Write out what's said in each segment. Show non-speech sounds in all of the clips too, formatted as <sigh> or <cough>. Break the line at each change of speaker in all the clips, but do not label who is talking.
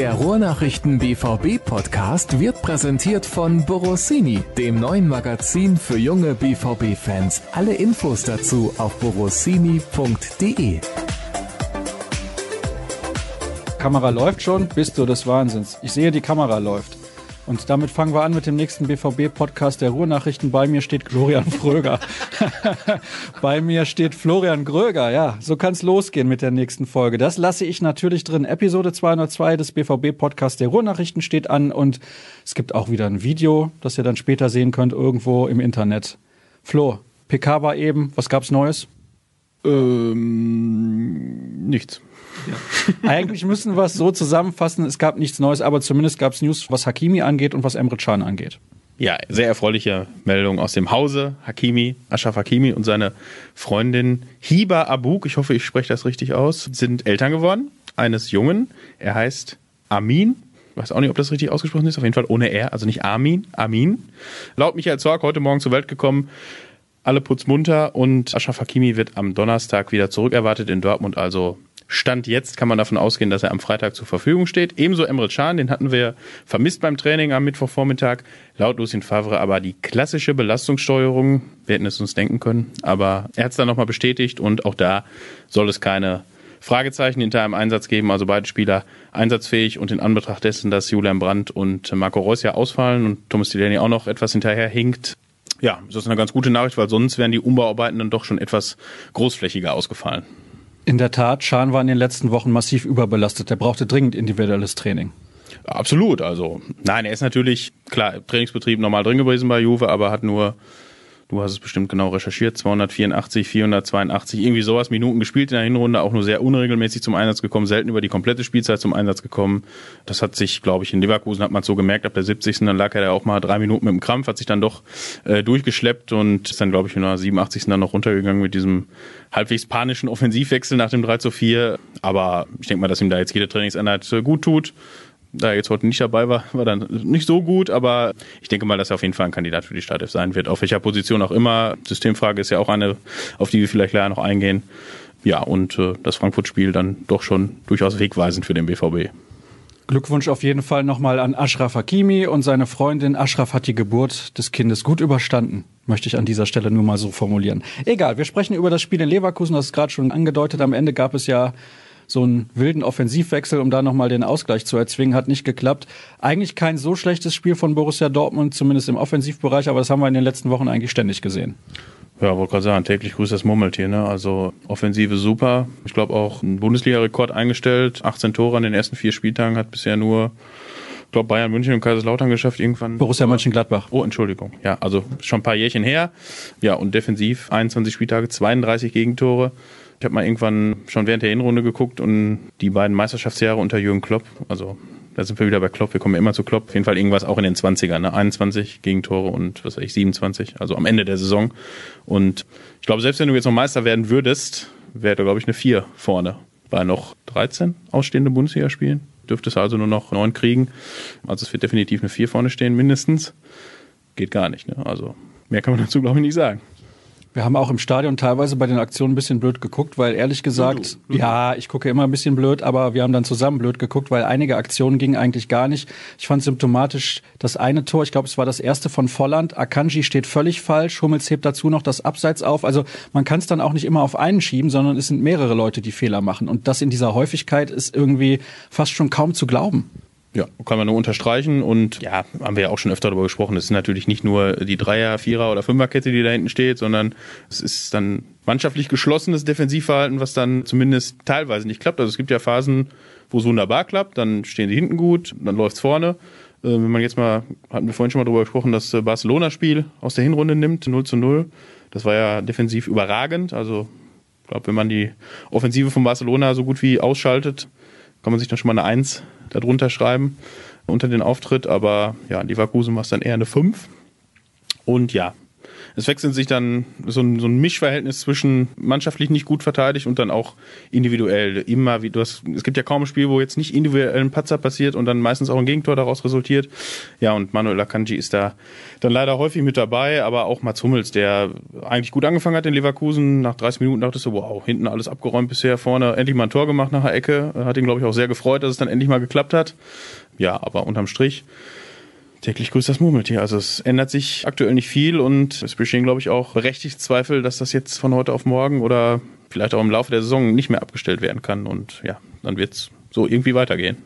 Der Ruhrnachrichten BVB Podcast wird präsentiert von Borossini, dem neuen Magazin für junge BVB Fans. Alle Infos dazu auf borossini.de.
Kamera läuft schon, bist du des Wahnsinns. Ich sehe, die Kamera läuft. Und damit fangen wir an mit dem nächsten BVB-Podcast der Ruhrnachrichten. Bei mir steht Florian Fröger. <laughs> Bei mir steht Florian Gröger. Ja, so kann es losgehen mit der nächsten Folge. Das lasse ich natürlich drin. Episode 202 des BVB-Podcasts der Ruhrnachrichten steht an und es gibt auch wieder ein Video, das ihr dann später sehen könnt, irgendwo im Internet. Flo, PK war eben. Was gab's Neues?
Ähm, nichts.
Ja. Eigentlich müssen wir es so zusammenfassen, es gab nichts Neues, aber zumindest gab es News, was Hakimi angeht und was Emre Can angeht.
Ja, sehr erfreuliche Meldung aus dem Hause. Hakimi, Ashraf Hakimi und seine Freundin Hiba Abuk, ich hoffe, ich spreche das richtig aus, sind Eltern geworden eines Jungen. Er heißt Amin. Ich weiß auch nicht, ob das richtig ausgesprochen ist. Auf jeden Fall ohne R, also nicht Armin, Amin. Laut Michael Zorg heute Morgen zur Welt gekommen. Alle putzmunter und Ashraf Hakimi wird am Donnerstag wieder zurückerwartet in Dortmund, also Stand jetzt kann man davon ausgehen, dass er am Freitag zur Verfügung steht. Ebenso Emre Can, den hatten wir vermisst beim Training am Mittwochvormittag. Laut Lucien Favre aber die klassische Belastungssteuerung. Wir hätten es uns denken können. Aber er hat es dann nochmal bestätigt und auch da soll es keine Fragezeichen hinter einem Einsatz geben. Also beide Spieler einsatzfähig und in Anbetracht dessen, dass Julian Brandt und Marco Reus ja ausfallen und Thomas Delaney auch noch etwas hinterher hinkt, ja, das ist eine ganz gute Nachricht, weil sonst wären die Umbauarbeiten dann doch schon etwas großflächiger ausgefallen.
In der Tat, Schahn war in den letzten Wochen massiv überbelastet. Der brauchte dringend individuelles Training.
Absolut, also nein, er ist natürlich, klar, Trainingsbetrieb normal drin gewesen bei Juve, aber hat nur du hast es bestimmt genau recherchiert, 284, 482, irgendwie sowas Minuten gespielt in der Hinrunde, auch nur sehr unregelmäßig zum Einsatz gekommen, selten über die komplette Spielzeit zum Einsatz gekommen. Das hat sich, glaube ich, in Leverkusen hat man so gemerkt, ab der 70. dann lag er da auch mal drei Minuten mit dem Krampf, hat sich dann doch äh, durchgeschleppt und ist dann, glaube ich, in der 87. dann noch runtergegangen mit diesem halbwegs panischen Offensivwechsel nach dem 3 zu 4. Aber ich denke mal, dass ihm da jetzt jede Trainingseinheit äh, gut tut da er jetzt heute nicht dabei war, war dann nicht so gut, aber ich denke mal, dass er auf jeden Fall ein Kandidat für die Startelf sein wird. Auf welcher Position auch immer. Systemfrage ist ja auch eine, auf die wir vielleicht gleich noch eingehen. Ja, und äh, das Frankfurt-Spiel dann doch schon durchaus wegweisend für den BVB.
Glückwunsch auf jeden Fall nochmal an Ashraf Hakimi und seine Freundin. Ashraf hat die Geburt des Kindes gut überstanden, möchte ich an dieser Stelle nur mal so formulieren. Egal, wir sprechen über das Spiel in Leverkusen, das ist gerade schon angedeutet. Am Ende gab es ja so einen wilden Offensivwechsel, um da nochmal den Ausgleich zu erzwingen, hat nicht geklappt. Eigentlich kein so schlechtes Spiel von Borussia Dortmund, zumindest im Offensivbereich, aber das haben wir in den letzten Wochen eigentlich ständig gesehen.
Ja, wollte gerade sagen, täglich grüßt das Murmeltier. Ne? Also Offensive super. Ich glaube auch ein Bundesliga-Rekord eingestellt. 18 Tore an den ersten vier Spieltagen hat bisher nur ich glaube, Bayern München und Kaiserslautern geschafft irgendwann.
Borussia Mönchengladbach.
Oh, Entschuldigung. Ja, also schon ein paar Jährchen her. Ja, und defensiv 21 Spieltage, 32 Gegentore. Ich habe mal irgendwann schon während der Hinrunde geguckt und die beiden Meisterschaftsjahre unter Jürgen Klopp, also da sind wir wieder bei Klopp, wir kommen ja immer zu Klopp, auf jeden Fall irgendwas auch in den 20ern, ne? 21 Gegentore und was weiß ich, 27, also am Ende der Saison. Und ich glaube, selbst wenn du jetzt noch Meister werden würdest, wäre da, glaube ich, eine 4 vorne. Bei noch 13 ausstehende Bundesligaspielen. Dürfte es also nur noch 9 kriegen. Also es wird definitiv eine 4 vorne stehen, mindestens. Geht gar nicht. Ne? Also mehr kann man dazu, glaube ich, nicht sagen.
Wir haben auch im Stadion teilweise bei den Aktionen ein bisschen blöd geguckt, weil ehrlich gesagt, du, du. ja, ich gucke immer ein bisschen blöd, aber wir haben dann zusammen blöd geguckt, weil einige Aktionen gingen eigentlich gar nicht. Ich fand symptomatisch das eine Tor, ich glaube, es war das erste von Volland. Akanji steht völlig falsch, Hummels hebt dazu noch das Abseits auf. Also man kann es dann auch nicht immer auf einen schieben, sondern es sind mehrere Leute, die Fehler machen. Und das in dieser Häufigkeit ist irgendwie fast schon kaum zu glauben.
Ja, kann man nur unterstreichen und ja, haben wir ja auch schon öfter darüber gesprochen. Es ist natürlich nicht nur die Dreier-, Vierer- oder Fünferkette, die da hinten steht, sondern es ist dann mannschaftlich geschlossenes Defensivverhalten, was dann zumindest teilweise nicht klappt. Also es gibt ja Phasen, wo es wunderbar klappt, dann stehen sie hinten gut, dann läuft's vorne. Äh, wenn man jetzt mal, hatten wir vorhin schon mal darüber gesprochen, das äh, Barcelona-Spiel aus der Hinrunde nimmt, 0 zu 0. Das war ja defensiv überragend. Also ich glaube, wenn man die Offensive von Barcelona so gut wie ausschaltet, kann man sich dann schon mal eine Eins darunter schreiben unter den Auftritt. Aber ja, Leverkusen war es dann eher eine 5. Und ja, es wechseln sich dann so ein, so ein Mischverhältnis zwischen mannschaftlich nicht gut verteidigt und dann auch individuell. Immer wie du hast, es gibt ja kaum ein Spiel, wo jetzt nicht individuell ein Patzer passiert und dann meistens auch ein Gegentor daraus resultiert. Ja, und Manuel Akanji ist da dann leider häufig mit dabei, aber auch Mats Hummels, der eigentlich gut angefangen hat in Leverkusen. Nach 30 Minuten dachte du, wow, hinten alles abgeräumt bisher, vorne endlich mal ein Tor gemacht nach der Ecke. Hat ihn, glaube ich, auch sehr gefreut, dass es dann endlich mal geklappt hat. Ja, aber unterm Strich täglich grüßt das Murmeltier. Also es ändert sich aktuell nicht viel und es bestehen, glaube ich, auch berechtigt Zweifel, dass das jetzt von heute auf morgen oder vielleicht auch im Laufe der Saison nicht mehr abgestellt werden kann. Und ja, dann wird es so irgendwie weitergehen.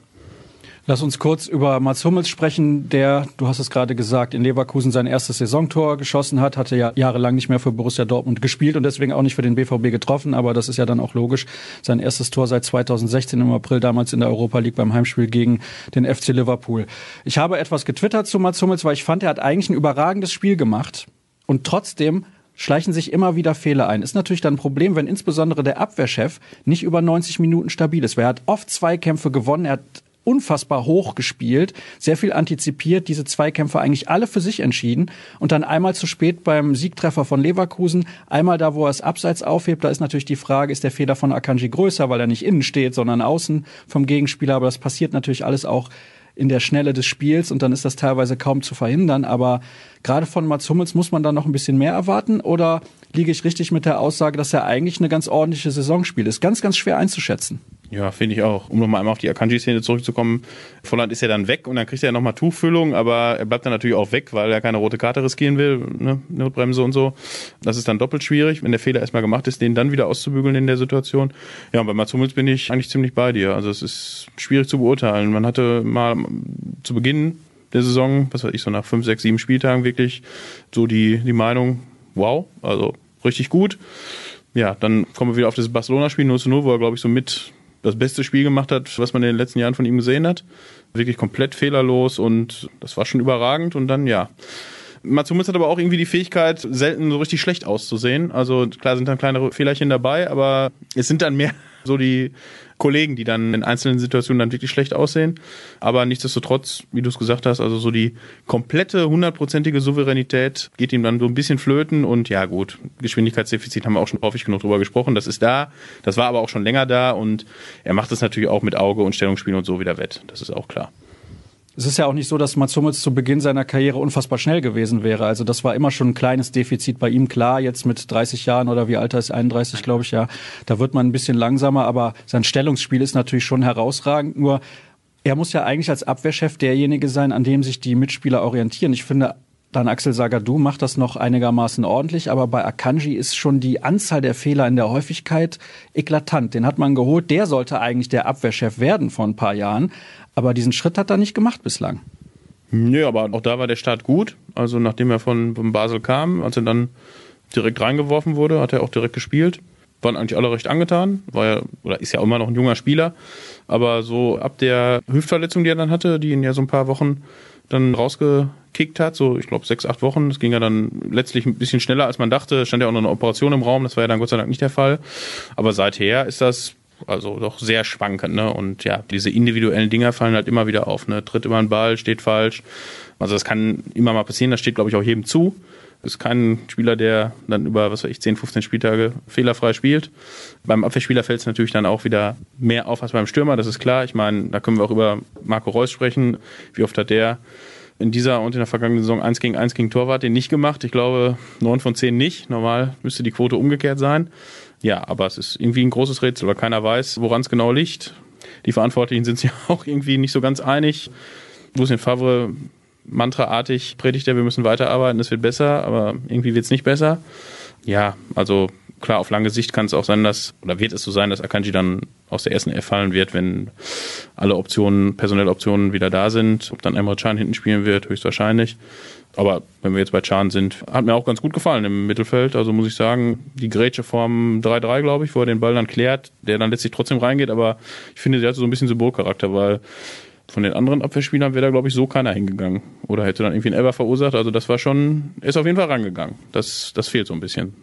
Lass uns kurz über Mats Hummels sprechen, der, du hast es gerade gesagt, in Leverkusen sein erstes Saisontor geschossen hat, hatte ja jahrelang nicht mehr für Borussia Dortmund gespielt und deswegen auch nicht für den BVB getroffen, aber das ist ja dann auch logisch. Sein erstes Tor seit 2016 im April, damals in der Europa League beim Heimspiel gegen den FC Liverpool. Ich habe etwas getwittert zu Mats Hummels, weil ich fand, er hat eigentlich ein überragendes Spiel gemacht und trotzdem schleichen sich immer wieder Fehler ein. Ist natürlich dann ein Problem, wenn insbesondere der Abwehrchef nicht über 90 Minuten stabil ist. Er hat oft Zweikämpfe gewonnen, er hat unfassbar hoch gespielt, sehr viel antizipiert, diese Zweikämpfe eigentlich alle für sich entschieden und dann einmal zu spät beim Siegtreffer von Leverkusen, einmal da, wo er es abseits aufhebt, da ist natürlich die Frage, ist der Fehler von Akanji größer, weil er nicht innen steht, sondern außen vom Gegenspieler, aber das passiert natürlich alles auch in der Schnelle des Spiels und dann ist das teilweise kaum zu verhindern, aber gerade von Mats Hummels muss man da noch ein bisschen mehr erwarten oder liege ich richtig mit der Aussage, dass er eigentlich eine ganz ordentliche Saison spielt? Ist ganz, ganz schwer einzuschätzen.
Ja, finde ich auch. Um nochmal einmal auf die Akanji-Szene zurückzukommen. Volland ist ja dann weg und dann kriegt er ja nochmal Tuchfüllung, aber er bleibt dann natürlich auch weg, weil er keine rote Karte riskieren will, ne? Notbremse und so. Das ist dann doppelt schwierig, wenn der Fehler erstmal gemacht ist, den dann wieder auszubügeln in der Situation. Ja, und bei Mats Hummels bin ich eigentlich ziemlich bei dir. Also es ist schwierig zu beurteilen. Man hatte mal zu Beginn der Saison, was weiß ich, so nach fünf, sechs, sieben Spieltagen wirklich so die, die Meinung, wow, also richtig gut. Ja, dann kommen wir wieder auf das Barcelona-Spiel 0 zu 0, wo er, glaube ich, so mit das beste Spiel gemacht hat, was man in den letzten Jahren von ihm gesehen hat. Wirklich komplett fehlerlos und das war schon überragend. Und dann, ja. Mats Hummels hat aber auch irgendwie die Fähigkeit, selten so richtig schlecht auszusehen. Also klar sind dann kleinere Fehlerchen dabei, aber es sind dann mehr <laughs> so die Kollegen, die dann in einzelnen Situationen dann wirklich schlecht aussehen. Aber nichtsdestotrotz, wie du es gesagt hast, also so die komplette hundertprozentige Souveränität geht ihm dann so ein bisschen flöten und ja gut, Geschwindigkeitsdefizit haben wir auch schon häufig genug drüber gesprochen. Das ist da, das war aber auch schon länger da und er macht es natürlich auch mit Auge und Stellungsspiel und so wieder wett. Das ist auch klar.
Es ist ja auch nicht so, dass Mats Hummels zu Beginn seiner Karriere unfassbar schnell gewesen wäre. Also das war immer schon ein kleines Defizit bei ihm. Klar, jetzt mit 30 Jahren oder wie alt er ist, 31 glaube ich, ja, da wird man ein bisschen langsamer, aber sein Stellungsspiel ist natürlich schon herausragend. Nur er muss ja eigentlich als Abwehrchef derjenige sein, an dem sich die Mitspieler orientieren. Ich finde, dann Axel Sagadou macht das noch einigermaßen ordentlich, aber bei Akanji ist schon die Anzahl der Fehler in der Häufigkeit eklatant. Den hat man geholt. Der sollte eigentlich der Abwehrchef werden vor ein paar Jahren. Aber diesen Schritt hat er nicht gemacht bislang.
Nö, aber auch da war der Start gut. Also nachdem er von, von Basel kam, als er dann direkt reingeworfen wurde, hat er auch direkt gespielt. Waren eigentlich alle recht angetan. War ja, oder ist ja immer noch ein junger Spieler. Aber so ab der Hüftverletzung, die er dann hatte, die ihn ja so ein paar Wochen dann rausgekickt hat, so ich glaube sechs, acht Wochen. Das ging ja dann letztlich ein bisschen schneller, als man dachte. Stand ja auch noch eine Operation im Raum, das war ja dann Gott sei Dank nicht der Fall. Aber seither ist das also doch sehr schwankend, ne? Und ja, diese individuellen Dinger fallen halt immer wieder auf, ne? Tritt immer ein Ball, steht falsch. Also das kann immer mal passieren, das steht, glaube ich, auch jedem zu. Ist kein Spieler, der dann über, was weiß ich, 10, 15 Spieltage fehlerfrei spielt. Beim Abwehrspieler fällt es natürlich dann auch wieder mehr auf als beim Stürmer, das ist klar. Ich meine, da können wir auch über Marco Reus sprechen. Wie oft hat der in dieser und in der vergangenen Saison 1 gegen 1 gegen Torwart den nicht gemacht? Ich glaube, 9 von 10 nicht. Normal müsste die Quote umgekehrt sein. Ja, aber es ist irgendwie ein großes Rätsel, weil keiner weiß, woran es genau liegt. Die Verantwortlichen sind sich <laughs> auch irgendwie nicht so ganz einig. Lucien Favre mantraartig predigt er, wir müssen weiterarbeiten, es wird besser, aber irgendwie wird es nicht besser. Ja, also klar, auf lange Sicht kann es auch sein, dass, oder wird es so sein, dass Akanji dann aus der ersten F fallen wird, wenn alle Optionen, personelle Optionen wieder da sind. Ob dann Emre Can hinten spielen wird, höchstwahrscheinlich. Aber wenn wir jetzt bei Chan sind, hat mir auch ganz gut gefallen im Mittelfeld. Also muss ich sagen, die Grätsche vorm 3-3, glaube ich, wo er den Ball dann klärt, der dann letztlich trotzdem reingeht. Aber ich finde, der hat so ein bisschen Symbolcharakter, weil von den anderen Abwehrspielern wäre da, glaube ich, so keiner hingegangen. Oder hätte dann irgendwie einen Elber verursacht. Also das war schon, ist auf jeden Fall rangegangen. Das, das fehlt so ein bisschen.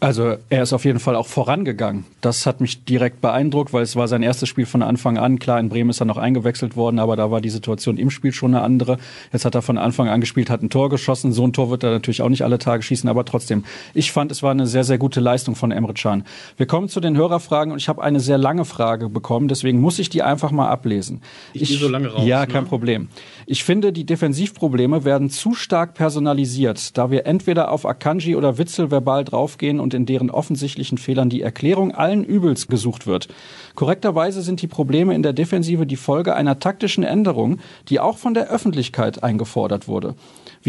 Also er ist auf jeden Fall auch vorangegangen. Das hat mich direkt beeindruckt, weil es war sein erstes Spiel von Anfang an. Klar, in Bremen ist er noch eingewechselt worden, aber da war die Situation im Spiel schon eine andere. Jetzt hat er von Anfang an gespielt, hat ein Tor geschossen. So ein Tor wird er natürlich auch nicht alle Tage schießen, aber trotzdem. Ich fand, es war eine sehr, sehr gute Leistung von Emre Can. Wir kommen zu den Hörerfragen und ich habe eine sehr lange Frage bekommen, deswegen muss ich die einfach mal ablesen.
Ich, ich so lange raus.
Ja, kein ne? Problem. Ich finde, die Defensivprobleme werden zu stark personalisiert, da wir entweder auf Akanji oder Witzel verbal draufgehen und in deren offensichtlichen Fehlern die Erklärung allen Übels gesucht wird. Korrekterweise sind die Probleme in der Defensive die Folge einer taktischen Änderung, die auch von der Öffentlichkeit eingefordert wurde.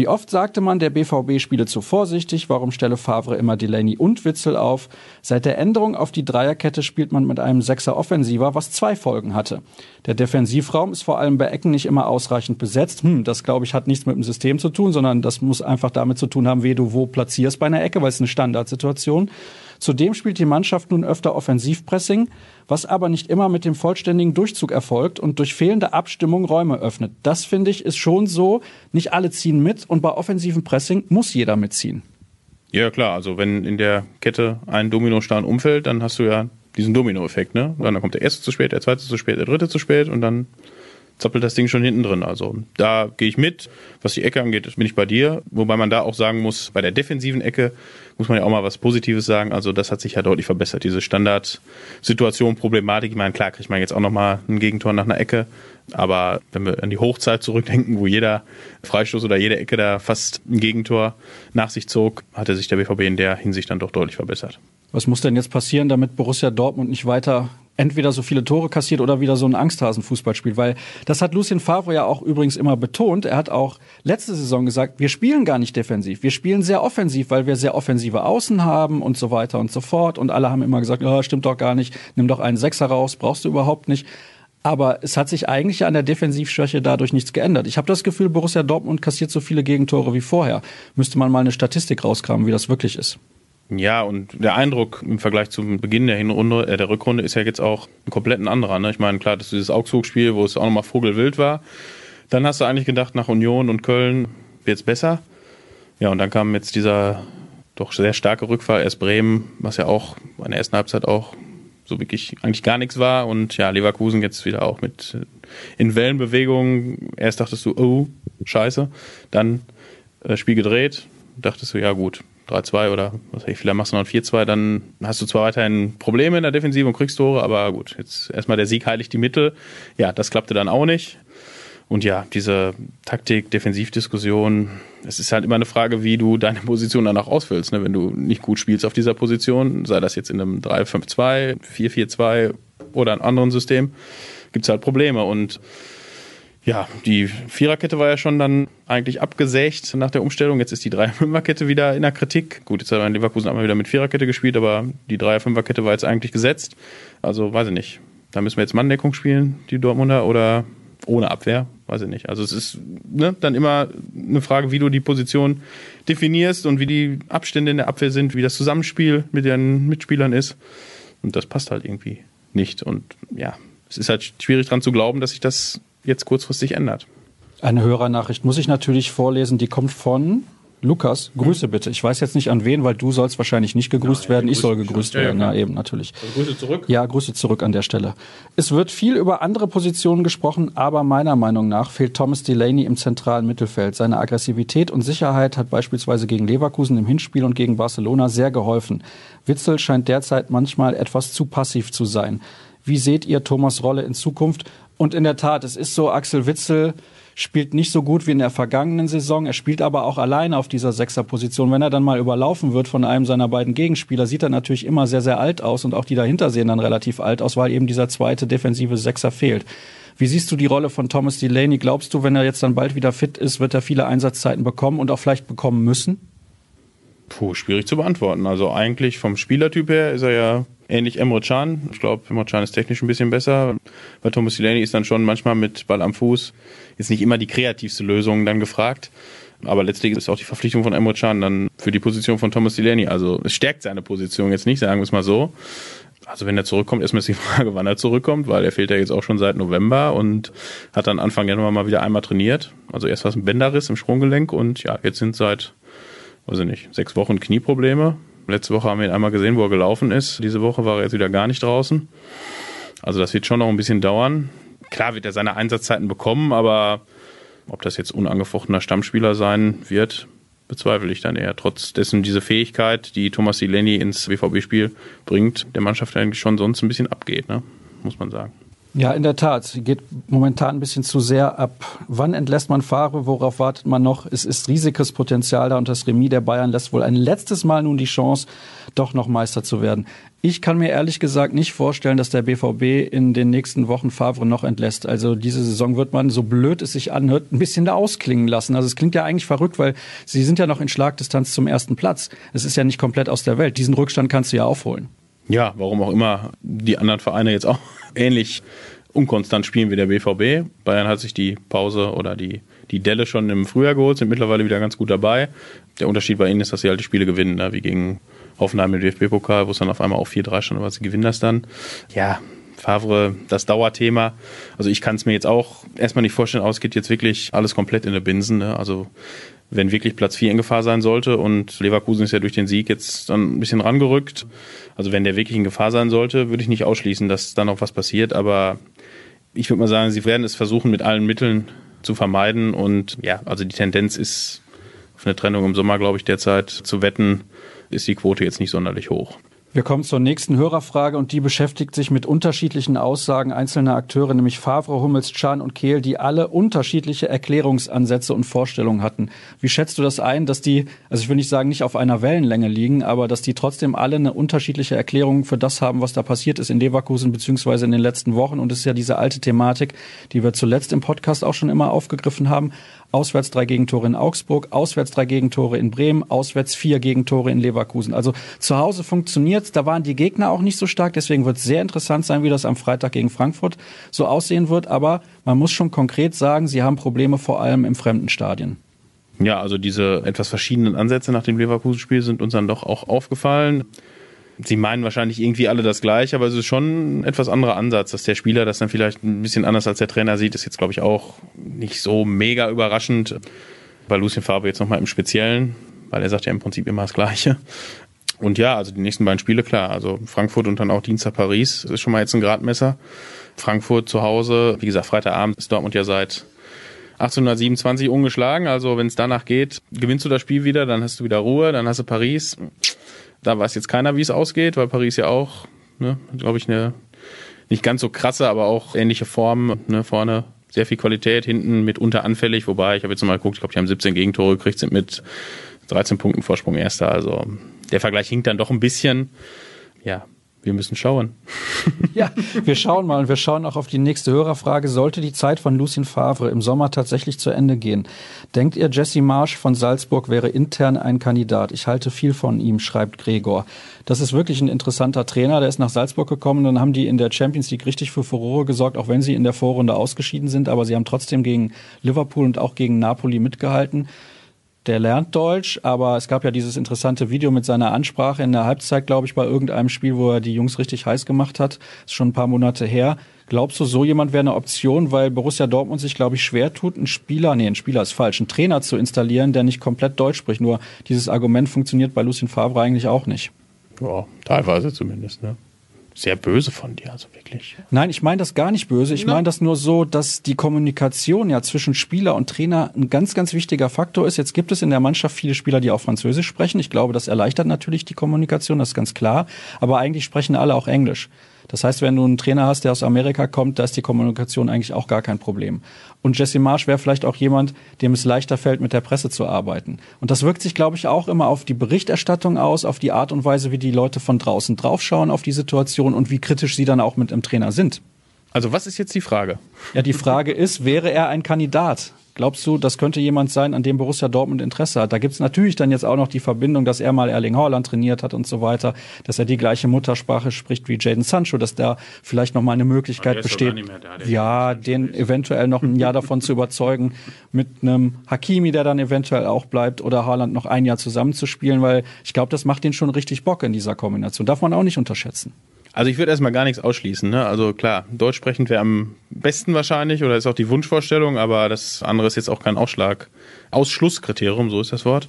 Wie oft sagte man, der BVB spiele zu vorsichtig, warum stelle Favre immer Delaney und Witzel auf? Seit der Änderung auf die Dreierkette spielt man mit einem Sechser Offensiver, was zwei Folgen hatte. Der Defensivraum ist vor allem bei Ecken nicht immer ausreichend besetzt. Hm, das glaube ich hat nichts mit dem System zu tun, sondern das muss einfach damit zu tun haben, wie du wo platzierst bei einer Ecke, weil es eine Standardsituation. Zudem spielt die Mannschaft nun öfter Offensivpressing, was aber nicht immer mit dem vollständigen Durchzug erfolgt und durch fehlende Abstimmung Räume öffnet. Das finde ich ist schon so. Nicht alle ziehen mit und bei offensivem Pressing muss jeder mitziehen.
Ja, klar. Also wenn in der Kette ein Dominostein umfällt, dann hast du ja diesen Domino-Effekt, ne? Dann kommt der erste zu spät, der zweite zu spät, der dritte zu spät und dann zappelt das Ding schon hinten drin. Also da gehe ich mit. Was die Ecke angeht, bin ich bei dir. Wobei man da auch sagen muss, bei der defensiven Ecke muss man ja auch mal was Positives sagen. Also das hat sich ja deutlich verbessert. Diese Standardsituation, Problematik. Ich meine, klar kriegt man jetzt auch nochmal ein Gegentor nach einer Ecke. Aber wenn wir an die Hochzeit zurückdenken, wo jeder Freistoß oder jede Ecke da fast ein Gegentor nach sich zog, hatte sich der BVB in der Hinsicht dann doch deutlich verbessert.
Was muss denn jetzt passieren, damit Borussia Dortmund nicht weiter entweder so viele Tore kassiert oder wieder so ein Angsthasen-Fußball spielt. Weil das hat Lucien Favre ja auch übrigens immer betont. Er hat auch letzte Saison gesagt, wir spielen gar nicht defensiv. Wir spielen sehr offensiv, weil wir sehr offensive Außen haben und so weiter und so fort. Und alle haben immer gesagt, oh, stimmt doch gar nicht, nimm doch einen Sechser raus, brauchst du überhaupt nicht. Aber es hat sich eigentlich an der Defensivschwäche dadurch nichts geändert. Ich habe das Gefühl, Borussia Dortmund kassiert so viele Gegentore wie vorher. Müsste man mal eine Statistik rauskramen, wie das wirklich ist.
Ja, und der Eindruck im Vergleich zum Beginn der Hinrunde, äh, der Rückrunde ist ja jetzt auch ein komplett anderer. Ne? Ich meine, klar, das ist dieses Augsburg-Spiel, wo es auch nochmal Vogelwild war. Dann hast du eigentlich gedacht, nach Union und Köln wird's besser. Ja, und dann kam jetzt dieser doch sehr starke Rückfall. Erst Bremen, was ja auch in der ersten Halbzeit auch so wirklich eigentlich gar nichts war. Und ja, Leverkusen jetzt wieder auch mit äh, in Wellenbewegungen. Erst dachtest du, oh, scheiße. Dann äh, Spiel gedreht. Dachtest du, ja gut, 3-2 oder was weiß ich, vielleicht machst du noch ein 4-2, dann hast du zwar weiterhin Probleme in der Defensive und kriegst Tore, aber gut, jetzt erstmal der Sieg heiligt die Mittel. Ja, das klappte dann auch nicht. Und ja, diese Taktik-Defensivdiskussion, es ist halt immer eine Frage, wie du deine Position danach ausfüllst. Ne? Wenn du nicht gut spielst auf dieser Position, sei das jetzt in einem 3-5-2, 4-4-2 oder einem anderen System, gibt es halt Probleme. Und ja, die Viererkette war ja schon dann eigentlich abgesägt nach der Umstellung. Jetzt ist die Dreier-Fünferkette wieder in der Kritik. Gut, jetzt hat man in Leverkusen einmal wieder mit Viererkette gespielt, aber die Dreier-Fünferkette war jetzt eigentlich gesetzt. Also weiß ich nicht. Da müssen wir jetzt Manndeckung spielen, die Dortmunder, oder ohne Abwehr, weiß ich nicht. Also es ist ne, dann immer eine Frage, wie du die Position definierst und wie die Abstände in der Abwehr sind, wie das Zusammenspiel mit den Mitspielern ist. Und das passt halt irgendwie nicht. Und ja, es ist halt schwierig dran zu glauben, dass sich das jetzt kurzfristig ändert.
Eine Hörernachricht muss ich natürlich vorlesen, die kommt von Lukas, Grüße bitte. Ich weiß jetzt nicht an wen, weil du sollst wahrscheinlich nicht gegrüßt ja, werden. Ich soll gegrüßt werden. Ja, ja, eben, natürlich.
Also Grüße zurück.
Ja, Grüße zurück an der Stelle. Es wird viel über andere Positionen gesprochen, aber meiner Meinung nach fehlt Thomas Delaney im zentralen Mittelfeld. Seine Aggressivität und Sicherheit hat beispielsweise gegen Leverkusen im Hinspiel und gegen Barcelona sehr geholfen. Witzel scheint derzeit manchmal etwas zu passiv zu sein. Wie seht ihr Thomas Rolle in Zukunft? Und in der Tat, es ist so, Axel Witzel spielt nicht so gut wie in der vergangenen Saison. Er spielt aber auch alleine auf dieser Sechserposition. Wenn er dann mal überlaufen wird von einem seiner beiden Gegenspieler, sieht er natürlich immer sehr, sehr alt aus und auch die dahinter sehen dann relativ alt aus, weil eben dieser zweite defensive Sechser fehlt. Wie siehst du die Rolle von Thomas Delaney? Glaubst du, wenn er jetzt dann bald wieder fit ist, wird er viele Einsatzzeiten bekommen und auch vielleicht bekommen müssen?
Puh, schwierig zu beantworten. Also eigentlich vom Spielertyp her ist er ja ähnlich Emre Can. Ich glaube, Emre Can ist technisch ein bisschen besser. Bei Thomas Delaney ist dann schon manchmal mit Ball am Fuß jetzt nicht immer die kreativste Lösung dann gefragt. Aber letztlich ist auch die Verpflichtung von Emre Can dann für die Position von Thomas Delaney. Also es stärkt seine Position jetzt nicht, sagen wir es mal so. Also wenn er zurückkommt, erstmal ist die <laughs> Frage, wann er zurückkommt, weil er fehlt ja jetzt auch schon seit November und hat dann Anfang Januar mal wieder einmal trainiert. Also erst war es ein Bänderriss im Sprunggelenk und ja, jetzt sind seit weiß ich nicht, sechs Wochen Knieprobleme. Letzte Woche haben wir ihn einmal gesehen, wo er gelaufen ist. Diese Woche war er jetzt wieder gar nicht draußen. Also das wird schon noch ein bisschen dauern. Klar wird er seine Einsatzzeiten bekommen, aber ob das jetzt unangefochtener Stammspieler sein wird, bezweifle ich dann eher. Trotz dessen diese Fähigkeit, die Thomas Delaney ins BVB-Spiel bringt, der Mannschaft eigentlich schon sonst ein bisschen abgeht, ne? muss man sagen.
Ja, in der Tat. Geht momentan ein bisschen zu sehr ab. Wann entlässt man Favre? Worauf wartet man noch? Es ist riesiges Potenzial da und das Remis der Bayern lässt wohl ein letztes Mal nun die Chance, doch noch Meister zu werden. Ich kann mir ehrlich gesagt nicht vorstellen, dass der BVB in den nächsten Wochen Favre noch entlässt. Also diese Saison wird man, so blöd es sich anhört, ein bisschen da ausklingen lassen. Also es klingt ja eigentlich verrückt, weil sie sind ja noch in Schlagdistanz zum ersten Platz. Es ist ja nicht komplett aus der Welt. Diesen Rückstand kannst du ja aufholen.
Ja, warum auch immer die anderen Vereine jetzt auch ähnlich unkonstant spielen wie der BVB. Bayern hat sich die Pause oder die, die Delle schon im Frühjahr geholt, sind mittlerweile wieder ganz gut dabei. Der Unterschied bei ihnen ist, dass sie halt die Spiele gewinnen, ne? wie gegen Hoffenheim im DFB-Pokal, wo es dann auf einmal auch 4-3 stand, aber sie gewinnen das dann. Ja, Favre, das Dauerthema. Also ich kann es mir jetzt auch erstmal nicht vorstellen, aber geht jetzt wirklich alles komplett in der Binsen. Ne? Also wenn wirklich Platz 4 in Gefahr sein sollte und Leverkusen ist ja durch den Sieg jetzt dann ein bisschen rangerückt. Also wenn der wirklich in Gefahr sein sollte, würde ich nicht ausschließen, dass da noch was passiert. Aber ich würde mal sagen, sie werden es versuchen, mit allen Mitteln zu vermeiden. Und ja, also die Tendenz ist auf eine Trennung im Sommer, glaube ich, derzeit zu wetten, ist die Quote jetzt nicht sonderlich hoch.
Wir kommen zur nächsten Hörerfrage und die beschäftigt sich mit unterschiedlichen Aussagen einzelner Akteure, nämlich Favre, Hummels, Chan und Kehl, die alle unterschiedliche Erklärungsansätze und Vorstellungen hatten. Wie schätzt du das ein, dass die, also ich will nicht sagen, nicht auf einer Wellenlänge liegen, aber dass die trotzdem alle eine unterschiedliche Erklärung für das haben, was da passiert ist in Leverkusen beziehungsweise in den letzten Wochen? Und es ist ja diese alte Thematik, die wir zuletzt im Podcast auch schon immer aufgegriffen haben. Auswärts drei Gegentore in Augsburg, auswärts drei Gegentore in Bremen, auswärts vier Gegentore in Leverkusen. Also zu Hause funktioniert Da waren die Gegner auch nicht so stark. Deswegen wird es sehr interessant sein, wie das am Freitag gegen Frankfurt so aussehen wird. Aber man muss schon konkret sagen, sie haben Probleme vor allem im fremden Stadien.
Ja, also diese etwas verschiedenen Ansätze nach dem Leverkusen-Spiel sind uns dann doch auch aufgefallen sie meinen wahrscheinlich irgendwie alle das gleiche, aber es ist schon ein etwas anderer Ansatz, dass der Spieler das dann vielleicht ein bisschen anders als der Trainer sieht, ist jetzt, glaube ich, auch nicht so mega überraschend. Bei Lucien Fabre jetzt nochmal im Speziellen, weil er sagt ja im Prinzip immer das Gleiche. Und ja, also die nächsten beiden Spiele, klar. Also Frankfurt und dann auch Dienstag Paris, ist schon mal jetzt ein Gradmesser. Frankfurt zu Hause, wie gesagt, Freitagabend ist Dortmund ja seit 1827 ungeschlagen. Also wenn es danach geht, gewinnst du das Spiel wieder, dann hast du wieder Ruhe, dann hast du Paris. Da weiß jetzt keiner, wie es ausgeht, weil Paris ja auch, ne, glaube ich, eine nicht ganz so krasse, aber auch ähnliche Form, ne, vorne sehr viel Qualität, hinten mitunter anfällig, wobei ich habe jetzt mal geguckt, ich glaube, die haben 17 Gegentore gekriegt, sind mit 13 Punkten Vorsprung Erster. Also der Vergleich hinkt dann doch ein bisschen. Ja, wir müssen schauen. <laughs>
ja, wir schauen mal und wir schauen auch auf die nächste Hörerfrage. Sollte die Zeit von Lucien Favre im Sommer tatsächlich zu Ende gehen? Denkt ihr, Jesse Marsch von Salzburg wäre intern ein Kandidat? Ich halte viel von ihm, schreibt Gregor. Das ist wirklich ein interessanter Trainer. Der ist nach Salzburg gekommen und dann haben die in der Champions League richtig für Furore gesorgt, auch wenn sie in der Vorrunde ausgeschieden sind. Aber sie haben trotzdem gegen Liverpool und auch gegen Napoli mitgehalten der lernt Deutsch, aber es gab ja dieses interessante Video mit seiner Ansprache in der Halbzeit, glaube ich, bei irgendeinem Spiel, wo er die Jungs richtig heiß gemacht hat. ist schon ein paar Monate her. Glaubst du, so jemand wäre eine Option, weil Borussia Dortmund sich, glaube ich, schwer tut, einen Spieler, nee, ein Spieler ist falsch, einen Trainer zu installieren, der nicht komplett Deutsch spricht. Nur dieses Argument funktioniert bei Lucien Favre eigentlich auch nicht.
Ja, teilweise zumindest, ne? Sehr böse von dir, also wirklich.
Nein, ich meine das gar nicht böse. Ich meine das nur so, dass die Kommunikation ja zwischen Spieler und Trainer ein ganz, ganz wichtiger Faktor ist. Jetzt gibt es in der Mannschaft viele Spieler, die auch Französisch sprechen. Ich glaube, das erleichtert natürlich die Kommunikation, das ist ganz klar. Aber eigentlich sprechen alle auch Englisch. Das heißt, wenn du einen Trainer hast, der aus Amerika kommt, da ist die Kommunikation eigentlich auch gar kein Problem. Und Jesse Marsch wäre vielleicht auch jemand, dem es leichter fällt, mit der Presse zu arbeiten. Und das wirkt sich, glaube ich, auch immer auf die Berichterstattung aus, auf die Art und Weise, wie die Leute von draußen draufschauen auf die Situation und wie kritisch sie dann auch mit dem Trainer sind.
Also was ist jetzt die Frage?
Ja, die Frage ist, wäre er ein Kandidat? Glaubst du, das könnte jemand sein, an dem Borussia Dortmund Interesse hat? Da gibt's natürlich dann jetzt auch noch die Verbindung, dass er mal Erling Haaland trainiert hat und so weiter, dass er die gleiche Muttersprache spricht wie Jaden Sancho, dass da vielleicht noch mal eine Möglichkeit besteht, da, ja, den eventuell noch ein Jahr davon zu überzeugen, mit einem Hakimi, der dann eventuell auch bleibt, oder Haaland noch ein Jahr zusammenzuspielen, weil ich glaube, das macht ihn schon richtig Bock in dieser Kombination. Darf man auch nicht unterschätzen.
Also ich würde erstmal gar nichts ausschließen. Ne? Also klar, Deutsch sprechend wäre am besten wahrscheinlich oder ist auch die Wunschvorstellung, aber das andere ist jetzt auch kein Ausschlag, Ausschlusskriterium, so ist das Wort.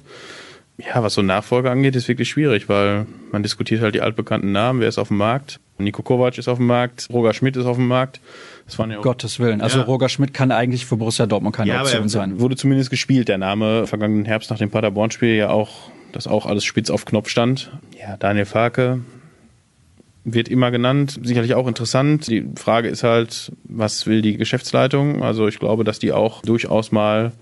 ja, was so Nachfolge angeht, ist wirklich schwierig, weil man diskutiert halt die altbekannten Namen. Wer ist auf dem Markt? Nico Kovac ist auf dem Markt, Roger Schmidt ist auf dem Markt.
Das waren ja auch Gottes Willen. Also ja. Roger Schmidt kann eigentlich für Borussia Dortmund keine ja, Option sein.
Wurde zumindest gespielt, der Name vergangenen Herbst nach dem Paderborn-Spiel ja auch, dass auch alles spitz auf Knopf stand. Ja, Daniel Farke wird immer genannt, sicherlich auch interessant. Die Frage ist halt, was will die Geschäftsleitung? Also ich glaube, dass die auch durchaus mal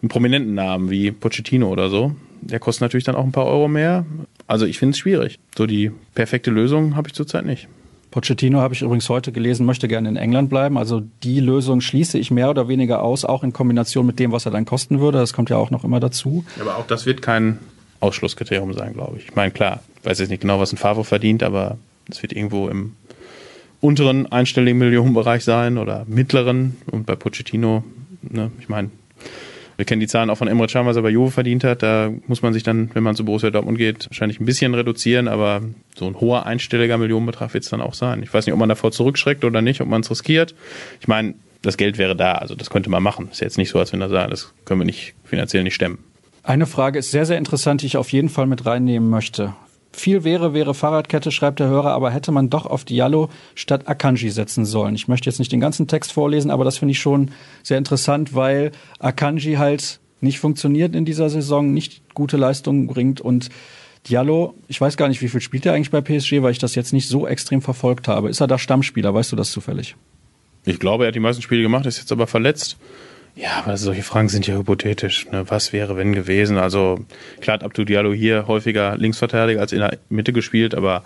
einen prominenten Namen wie Pochettino oder so. Der kostet natürlich dann auch ein paar Euro mehr. Also ich finde es schwierig. So die perfekte Lösung habe ich zurzeit nicht.
Pochettino habe ich übrigens heute gelesen, möchte gerne in England bleiben. Also die Lösung schließe ich mehr oder weniger aus, auch in Kombination mit dem, was er dann kosten würde. Das kommt ja auch noch immer dazu.
Aber auch das wird kein Ausschlusskriterium sein, glaube ich. Ich meine, klar, ich weiß jetzt nicht genau, was ein Favre verdient, aber es wird irgendwo im unteren einstelligen Millionenbereich sein oder mittleren. Und bei Pochettino, ne, ich meine, wir kennen die Zahlen auch von Emre Can, was er bei Juve verdient hat. Da muss man sich dann, wenn man zu Borussia Dortmund geht, wahrscheinlich ein bisschen reduzieren, aber so ein hoher einstelliger Millionenbetrag wird es dann auch sein. Ich weiß nicht, ob man davor zurückschreckt oder nicht, ob man es riskiert. Ich meine, das Geld wäre da, also das könnte man machen. Ist jetzt nicht so, als wenn er sagt, das können wir nicht finanziell nicht stemmen.
Eine Frage ist sehr, sehr interessant, die ich auf jeden Fall mit reinnehmen möchte. Viel wäre, wäre Fahrradkette, schreibt der Hörer, aber hätte man doch auf Diallo statt Akanji setzen sollen. Ich möchte jetzt nicht den ganzen Text vorlesen, aber das finde ich schon sehr interessant, weil Akanji halt nicht funktioniert in dieser Saison, nicht gute Leistungen bringt und Diallo, ich weiß gar nicht, wie viel spielt er eigentlich bei PSG, weil ich das jetzt nicht so extrem verfolgt habe. Ist er da Stammspieler? Weißt du das zufällig?
Ich glaube, er hat die meisten Spiele gemacht, ist jetzt aber verletzt. Ja, aber solche Fragen sind ja hypothetisch. Ne? Was wäre, wenn gewesen? Also klar hat Abdul Diallo hier häufiger Linksverteidiger als in der Mitte gespielt, aber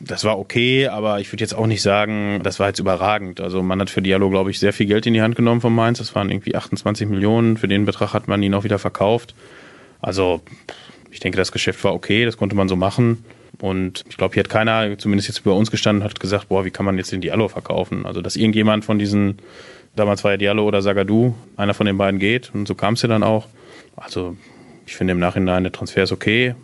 das war okay, aber ich würde jetzt auch nicht sagen, das war jetzt überragend. Also man hat für Diallo, glaube ich, sehr viel Geld in die Hand genommen von Mainz. Das waren irgendwie 28 Millionen. Für den Betrag hat man ihn auch wieder verkauft. Also ich denke, das Geschäft war okay, das konnte man so machen. Und ich glaube, hier hat keiner, zumindest jetzt bei uns gestanden, hat gesagt, boah, wie kann man jetzt den Diallo verkaufen? Also dass irgendjemand von diesen Damals war ja Diallo oder Sagadu, einer von den beiden geht und so kam es ja dann auch. Also ich finde im Nachhinein der Transfer ist okay.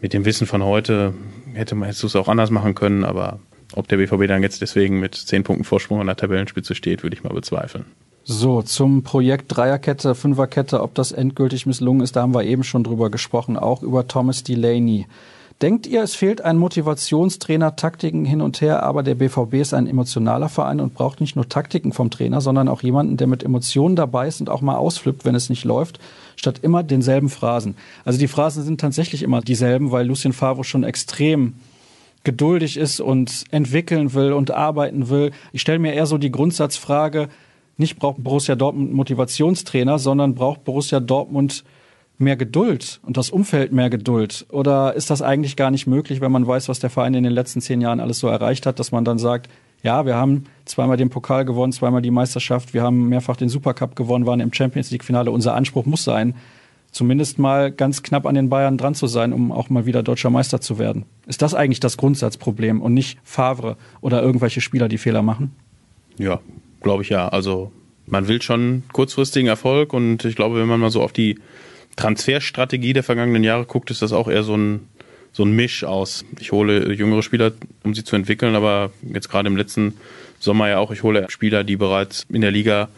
Mit dem Wissen von heute hätte man es auch anders machen können, aber ob der BVB dann jetzt deswegen mit zehn Punkten Vorsprung an der Tabellenspitze steht, würde ich mal bezweifeln.
So, zum Projekt Dreierkette, Fünferkette, ob das endgültig misslungen ist, da haben wir eben schon drüber gesprochen, auch über Thomas Delaney. Denkt ihr, es fehlt ein Motivationstrainer, Taktiken hin und her, aber der BVB ist ein emotionaler Verein und braucht nicht nur Taktiken vom Trainer, sondern auch jemanden, der mit Emotionen dabei ist und auch mal ausflippt, wenn es nicht läuft, statt immer denselben Phrasen. Also die Phrasen sind tatsächlich immer dieselben, weil Lucien Favre schon extrem geduldig ist und entwickeln will und arbeiten will. Ich stelle mir eher so die Grundsatzfrage, nicht braucht Borussia Dortmund Motivationstrainer, sondern braucht Borussia Dortmund mehr Geduld und das Umfeld mehr Geduld? Oder ist das eigentlich gar nicht möglich, wenn man weiß, was der Verein in den letzten zehn Jahren alles so erreicht hat, dass man dann sagt, ja, wir haben zweimal den Pokal gewonnen, zweimal die Meisterschaft, wir haben mehrfach den Supercup gewonnen, waren im Champions League Finale. Unser Anspruch muss sein, zumindest mal ganz knapp an den Bayern dran zu sein, um auch mal wieder deutscher Meister zu werden. Ist das eigentlich das Grundsatzproblem und nicht Favre oder irgendwelche Spieler, die Fehler machen?
Ja, glaube ich ja. Also man will schon kurzfristigen Erfolg und ich glaube, wenn man mal so auf die Transferstrategie der vergangenen Jahre guckt, ist das auch eher so ein, so ein Misch aus. Ich hole jüngere Spieler, um sie zu entwickeln, aber jetzt gerade im letzten Sommer ja auch, ich hole Spieler, die bereits in der Liga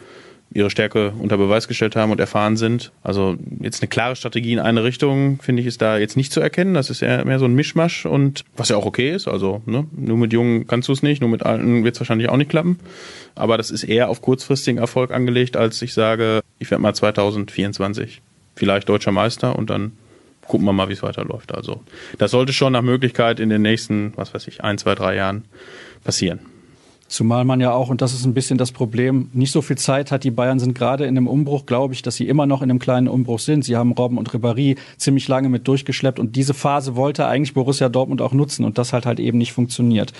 ihre Stärke unter Beweis gestellt haben und erfahren sind. Also jetzt eine klare Strategie in eine Richtung, finde ich, ist da jetzt nicht zu erkennen. Das ist eher mehr so ein Mischmasch und was ja auch okay ist. Also ne, nur mit Jungen kannst du es nicht, nur mit Alten wird es wahrscheinlich auch nicht klappen. Aber das ist eher auf kurzfristigen Erfolg angelegt, als ich sage, ich werde mal 2024 vielleicht deutscher Meister und dann gucken wir mal, wie es weiterläuft. Also das sollte schon nach Möglichkeit in den nächsten, was weiß ich, ein, zwei, drei Jahren passieren.
Zumal man ja auch, und das ist ein bisschen das Problem, nicht so viel Zeit hat. Die Bayern sind gerade in einem Umbruch, glaube ich, dass sie immer noch in einem kleinen Umbruch sind. Sie haben Robben und Ribéry ziemlich lange mit durchgeschleppt und diese Phase wollte eigentlich Borussia Dortmund auch nutzen und das hat halt eben nicht funktioniert.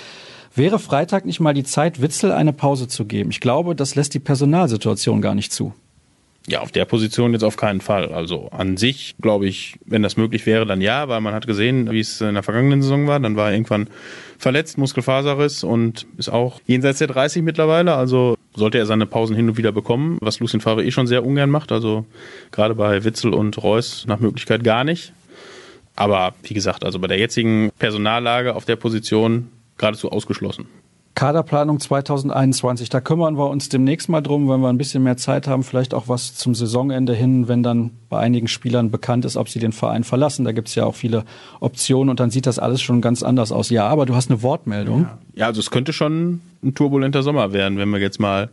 Wäre Freitag nicht mal die Zeit, Witzel eine Pause zu geben? Ich glaube, das lässt die Personalsituation gar nicht zu.
Ja, auf der Position jetzt auf keinen Fall. Also an sich, glaube ich, wenn das möglich wäre, dann ja, weil man hat gesehen, wie es in der vergangenen Saison war. Dann war er irgendwann verletzt, Muskelfaserriss und ist auch jenseits der 30 mittlerweile. Also sollte er seine Pausen hin und wieder bekommen, was Lucien Favre eh schon sehr ungern macht. Also gerade bei Witzel und Reus nach Möglichkeit gar nicht. Aber wie gesagt, also bei der jetzigen Personallage auf der Position geradezu ausgeschlossen.
Kaderplanung 2021, da kümmern wir uns demnächst mal drum, wenn wir ein bisschen mehr Zeit haben, vielleicht auch was zum Saisonende hin, wenn dann bei einigen Spielern bekannt ist, ob sie den Verein verlassen. Da gibt es ja auch viele Optionen und dann sieht das alles schon ganz anders aus. Ja, aber du hast eine Wortmeldung.
Ja, ja also es könnte schon ein turbulenter Sommer werden, wenn wir jetzt mal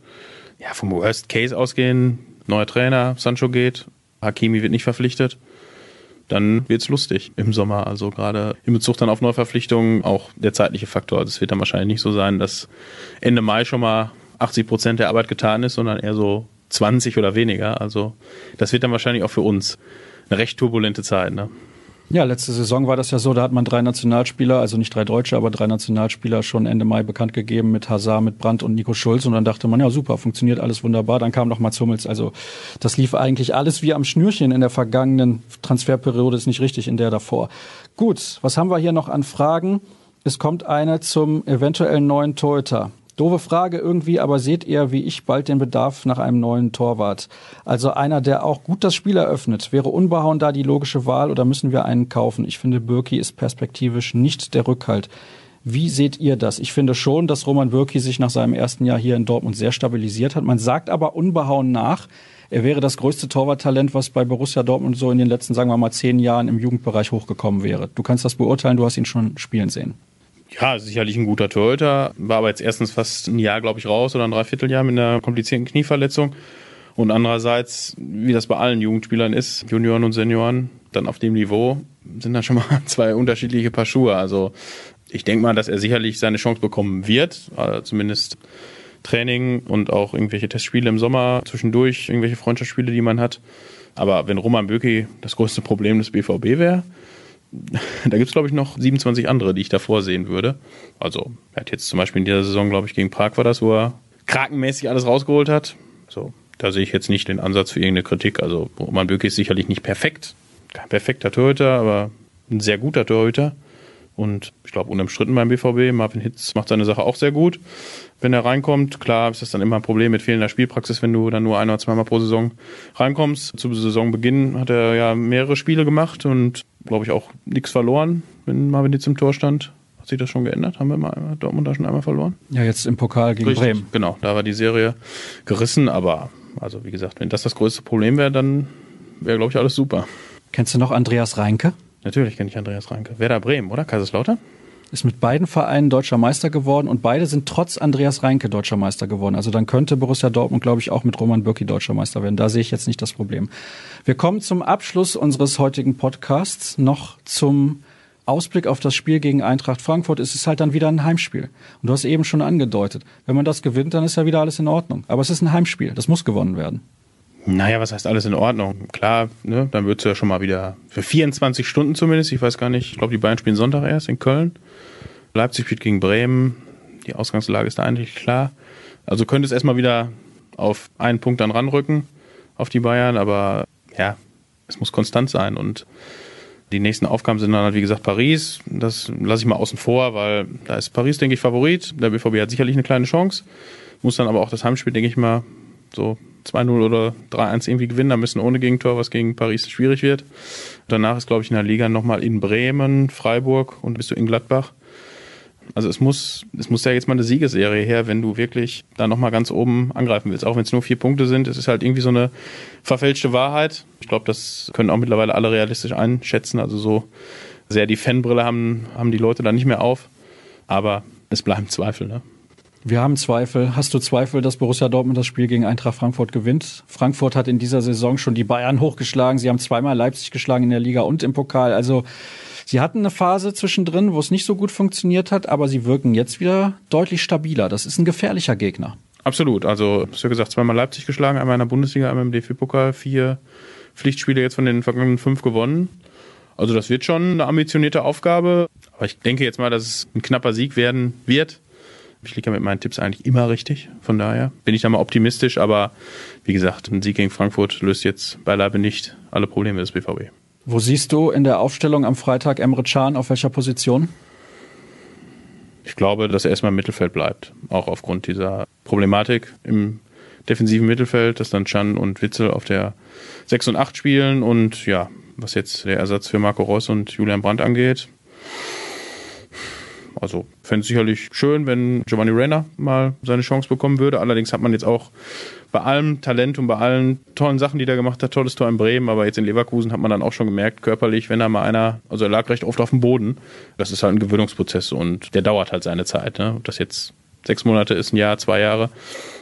ja, vom Worst Case ausgehen. Neuer Trainer, Sancho geht, Hakimi wird nicht verpflichtet dann wird's lustig im Sommer. Also gerade in Bezug dann auf Neuverpflichtungen auch der zeitliche Faktor. Also es wird dann wahrscheinlich nicht so sein, dass Ende Mai schon mal 80 Prozent der Arbeit getan ist, sondern eher so 20 oder weniger. Also das wird dann wahrscheinlich auch für uns eine recht turbulente Zeit. Ne?
Ja, letzte Saison war das ja so, da hat man drei Nationalspieler, also nicht drei Deutsche, aber drei Nationalspieler schon Ende Mai bekannt gegeben mit Hazard, mit Brandt und Nico Schulz und dann dachte man, ja super, funktioniert alles wunderbar. Dann kam noch Mats Hummels, also das lief eigentlich alles wie am Schnürchen in der vergangenen Transferperiode, ist nicht richtig in der davor. Gut, was haben wir hier noch an Fragen? Es kommt eine zum eventuellen neuen Torhüter. Doofe Frage irgendwie, aber seht ihr, wie ich, bald den Bedarf nach einem neuen Torwart? Also einer, der auch gut das Spiel eröffnet. Wäre Unbehauen da die logische Wahl oder müssen wir einen kaufen? Ich finde, Birki ist perspektivisch nicht der Rückhalt. Wie seht ihr das? Ich finde schon, dass Roman Birki sich nach seinem ersten Jahr hier in Dortmund sehr stabilisiert hat. Man sagt aber unbehauen nach, er wäre das größte Torwarttalent, was bei Borussia Dortmund so in den letzten, sagen wir mal, zehn Jahren im Jugendbereich hochgekommen wäre. Du kannst das beurteilen, du hast ihn schon spielen sehen.
Ja, sicherlich ein guter Torhüter. War aber jetzt erstens fast ein Jahr, glaube ich, raus oder ein Dreivierteljahr mit einer komplizierten Knieverletzung. Und andererseits, wie das bei allen Jugendspielern ist, Junioren und Senioren, dann auf dem Niveau, sind dann schon mal <laughs> zwei unterschiedliche Paar Schuhe. Also ich denke mal, dass er sicherlich seine Chance bekommen wird, also zumindest Training und auch irgendwelche Testspiele im Sommer zwischendurch, irgendwelche Freundschaftsspiele, die man hat. Aber wenn Roman Böcki das größte Problem des BVB wäre, da gibt es, glaube ich, noch 27 andere, die ich davor sehen würde. Also, er hat jetzt zum Beispiel in dieser Saison, glaube ich, gegen Prag war das, wo er krakenmäßig alles rausgeholt hat. So, da sehe ich jetzt nicht den Ansatz für irgendeine Kritik. Also, Roman Böcke ist sicherlich nicht perfekt. Kein perfekter Torhüter, aber ein sehr guter Torhüter. Und ich glaube, unumstritten beim BVB. Marvin Hitz macht seine Sache auch sehr gut. Wenn er reinkommt, klar ist das dann immer ein Problem mit fehlender Spielpraxis, wenn du dann nur ein oder zweimal pro Saison reinkommst. Zu Saisonbeginn hat er ja mehrere Spiele gemacht und, glaube ich, auch nichts verloren, wenn Marvin Hitz im Tor stand. Hat sich das schon geändert? Haben wir mal Dortmund da schon einmal verloren?
Ja, jetzt im Pokal gegen Richtig, Bremen.
Genau, da war die Serie gerissen, aber also wie gesagt, wenn das das größte Problem wäre, dann wäre, glaube ich, alles super.
Kennst du noch Andreas Reinke?
Natürlich kenne ich Andreas Reinke. Werder Bremen, oder? Kaiserslautern?
Ist mit beiden Vereinen deutscher Meister geworden und beide sind trotz Andreas Reinke deutscher Meister geworden. Also dann könnte Borussia Dortmund, glaube ich, auch mit Roman Bürki deutscher Meister werden. Da sehe ich jetzt nicht das Problem. Wir kommen zum Abschluss unseres heutigen Podcasts noch zum Ausblick auf das Spiel gegen Eintracht Frankfurt. Es ist halt dann wieder ein Heimspiel. Und du hast eben schon angedeutet, wenn man das gewinnt, dann ist ja wieder alles in Ordnung. Aber es ist ein Heimspiel. Das muss gewonnen werden.
Naja, was heißt alles in Ordnung? Klar, ne, dann wird es ja schon mal wieder für 24 Stunden zumindest, ich weiß gar nicht, ich glaube, die Bayern spielen Sonntag erst in Köln. Leipzig spielt gegen Bremen. Die Ausgangslage ist da eigentlich klar. Also könnte es erstmal wieder auf einen Punkt dann ranrücken, auf die Bayern, aber ja, es muss konstant sein und die nächsten Aufgaben sind dann halt, wie gesagt, Paris. Das lasse ich mal außen vor, weil da ist Paris, denke ich, Favorit. Der BVB hat sicherlich eine kleine Chance. Muss dann aber auch das Heimspiel, denke ich mal, so 2-0 oder 3-1 irgendwie gewinnen. Da müssen ohne Gegentor, was gegen Paris schwierig wird. Danach ist, glaube ich, in der Liga nochmal in Bremen, Freiburg und bist du in Gladbach. Also es muss, es muss ja jetzt mal eine Siegesserie her, wenn du wirklich da nochmal ganz oben angreifen willst. Auch wenn es nur vier Punkte sind, es ist halt irgendwie so eine verfälschte Wahrheit. Ich glaube, das können auch mittlerweile alle realistisch einschätzen. Also so sehr die Fanbrille haben, haben die Leute da nicht mehr auf. Aber es bleiben Zweifel, ne?
Wir haben Zweifel. Hast du Zweifel, dass Borussia Dortmund das Spiel gegen Eintracht Frankfurt gewinnt? Frankfurt hat in dieser Saison schon die Bayern hochgeschlagen. Sie haben zweimal Leipzig geschlagen in der Liga und im Pokal. Also sie hatten eine Phase zwischendrin, wo es nicht so gut funktioniert hat, aber sie wirken jetzt wieder deutlich stabiler. Das ist ein gefährlicher Gegner.
Absolut. Also, hast gesagt, zweimal Leipzig geschlagen, einmal in der Bundesliga, einmal im DFB-Pokal, vier Pflichtspiele jetzt von den vergangenen fünf gewonnen. Also das wird schon eine ambitionierte Aufgabe. Aber ich denke jetzt mal, dass es ein knapper Sieg werden wird. Ich liege ja mit meinen Tipps eigentlich immer richtig. Von daher bin ich da mal optimistisch. Aber wie gesagt, ein Sieg gegen Frankfurt löst jetzt beileibe nicht alle Probleme des BVB.
Wo siehst du in der Aufstellung am Freitag Emre Can auf welcher Position?
Ich glaube, dass er erstmal im Mittelfeld bleibt. Auch aufgrund dieser Problematik im defensiven Mittelfeld, dass dann Chan und Witzel auf der 6 und 8 spielen. Und ja, was jetzt der Ersatz für Marco Reus und Julian Brandt angeht, Also fände es sicherlich schön, wenn Giovanni Reina mal seine Chance bekommen würde. Allerdings hat man jetzt auch bei allem Talent und bei allen tollen Sachen, die er gemacht hat, tolles Tor in Bremen, aber jetzt in Leverkusen hat man dann auch schon gemerkt, körperlich, wenn da mal einer, also er lag recht oft auf dem Boden, das ist halt ein Gewöhnungsprozess und der dauert halt seine Zeit. Ne? Ob das jetzt sechs Monate ist, ein Jahr, zwei Jahre,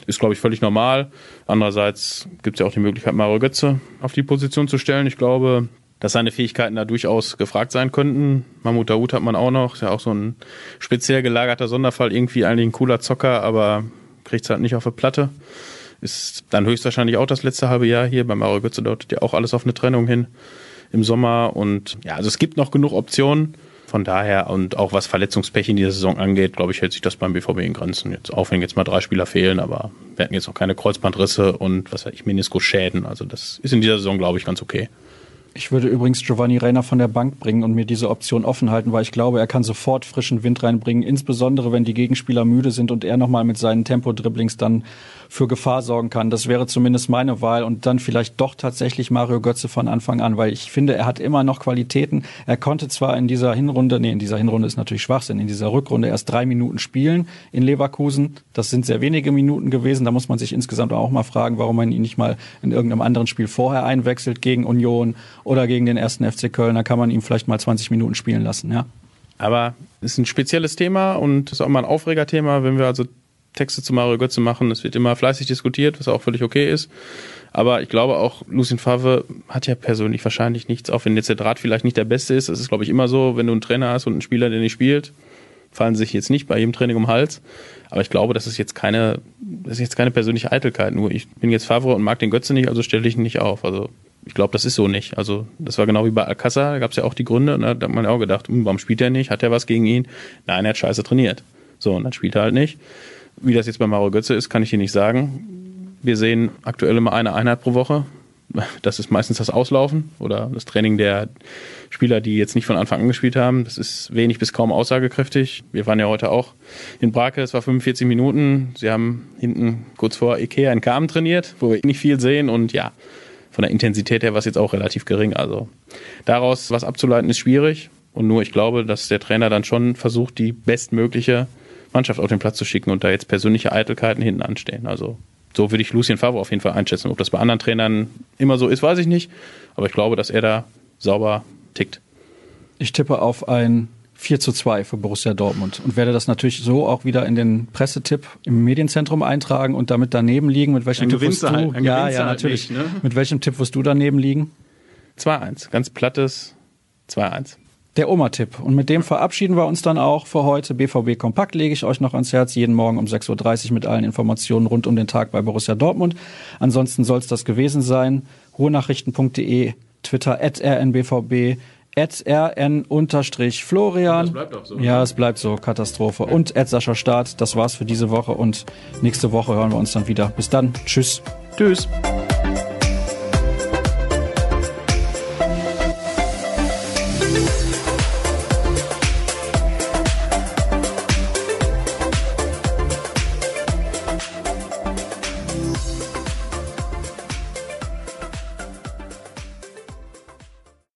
ist, glaube ich, völlig normal. Andererseits gibt es ja auch die Möglichkeit, Mario Götze auf die Position zu stellen. Ich glaube, dass seine Fähigkeiten da durchaus gefragt sein könnten. Mahmoud Daoud hat man auch noch, ist ja auch so ein speziell gelagerter Sonderfall, irgendwie eigentlich ein cooler Zocker, aber kriegt es halt nicht auf die Platte. Ist dann höchstwahrscheinlich auch das letzte halbe Jahr hier. Bei Mario Götze deutet ja auch alles auf eine Trennung hin im Sommer. Und ja, also es gibt noch genug Optionen. Von daher und auch was Verletzungspech in dieser Saison angeht, glaube ich, hält sich das beim BVB in Grenzen. Jetzt auch wenn jetzt mal drei Spieler fehlen, aber wir hatten jetzt noch keine Kreuzbandrisse und was weiß ich, Meniskusschäden. Also das ist in dieser Saison, glaube ich, ganz okay.
Ich würde übrigens Giovanni Reiner von der Bank bringen und mir diese Option offen halten, weil ich glaube, er kann sofort frischen Wind reinbringen, insbesondere wenn die Gegenspieler müde sind und er nochmal mit seinen Tempo-Dribblings dann für Gefahr sorgen kann. Das wäre zumindest meine Wahl und dann vielleicht doch tatsächlich Mario Götze von Anfang an, weil ich finde, er hat immer noch Qualitäten. Er konnte zwar in dieser Hinrunde, nee, in dieser Hinrunde ist natürlich Schwachsinn, in dieser Rückrunde erst drei Minuten spielen in Leverkusen. Das sind sehr wenige Minuten gewesen. Da muss man sich insgesamt auch mal fragen, warum man ihn nicht mal in irgendeinem anderen Spiel vorher einwechselt gegen Union oder gegen den ersten FC Köln. Da kann man ihm vielleicht mal 20 Minuten spielen lassen, ja.
Aber es ist ein spezielles Thema und ist auch mal ein Aufregerthema, wenn wir also Texte zu Mario Götze machen. Es wird immer fleißig diskutiert, was auch völlig okay ist. Aber ich glaube auch, Lucien Favre hat ja persönlich wahrscheinlich nichts, auch wenn jetzt der Draht vielleicht nicht der beste ist. Das ist, glaube ich, immer so, wenn du einen Trainer hast und einen Spieler, der nicht spielt, fallen sich jetzt nicht bei jedem Training um den Hals. Aber ich glaube, das ist jetzt keine, das ist jetzt keine persönliche Eitelkeit. Nur ich bin jetzt Favre und mag den Götze nicht, also stelle ich ihn nicht auf. Also ich glaube, das ist so nicht. Also das war genau wie bei Alcázar, da gab es ja auch die Gründe und da hat man auch gedacht, hm, warum spielt er nicht? Hat er was gegen ihn? Nein, er hat scheiße trainiert. So, und dann spielt er halt nicht. Wie das jetzt bei Mario Götze ist, kann ich dir nicht sagen. Wir sehen aktuell immer eine Einheit pro Woche. <laughs> Das ist meistens das Auslaufen oder das Training der Spieler, die jetzt nicht von Anfang an gespielt haben. Das ist wenig bis kaum aussagekräftig. Wir waren ja heute auch in Brake, es war 45 Minuten. Sie haben hinten kurz vor Ikea in Kamen trainiert, wo wir nicht viel sehen und ja, von der Intensität her war es jetzt auch relativ gering. Also daraus was abzuleiten ist schwierig. Und nur ich glaube, dass der Trainer dann schon versucht, die bestmögliche Mannschaft auf den Platz zu schicken und da jetzt persönliche Eitelkeiten hinten anstehen. Also so würde ich Lucien Favre auf jeden Fall einschätzen. Ob das bei anderen Trainern immer so ist, weiß ich nicht. Aber ich glaube, dass er da sauber tickt.
Ich tippe auf ein 4 zu 2 für Borussia Dortmund und werde das natürlich so auch wieder in den Pressetipp im Medienzentrum eintragen und damit daneben liegen. Mit welchem Tipp wirst du? Halt, ja, ja, halt natürlich. Nicht, ne? Mit welchem Tipp wirst du daneben liegen?
2-1. Ganz plattes 2-1
der Oma-Tipp. Und mit dem verabschieden wir uns dann auch für heute. BVB Kompakt lege ich euch noch ans Herz, jeden Morgen um 6.30 Uhr mit allen Informationen rund um den Tag bei Borussia Dortmund. Ansonsten soll es das gewesen sein. Ruhrnachrichten.de, Twitter at rnbvb, rn-florian. Das bleibt auch so. Ja, es bleibt so, Katastrophe. Und at Sascha Staat, das war's für diese Woche und nächste Woche hören wir uns dann wieder. Bis dann, tschüss.
Tschüss.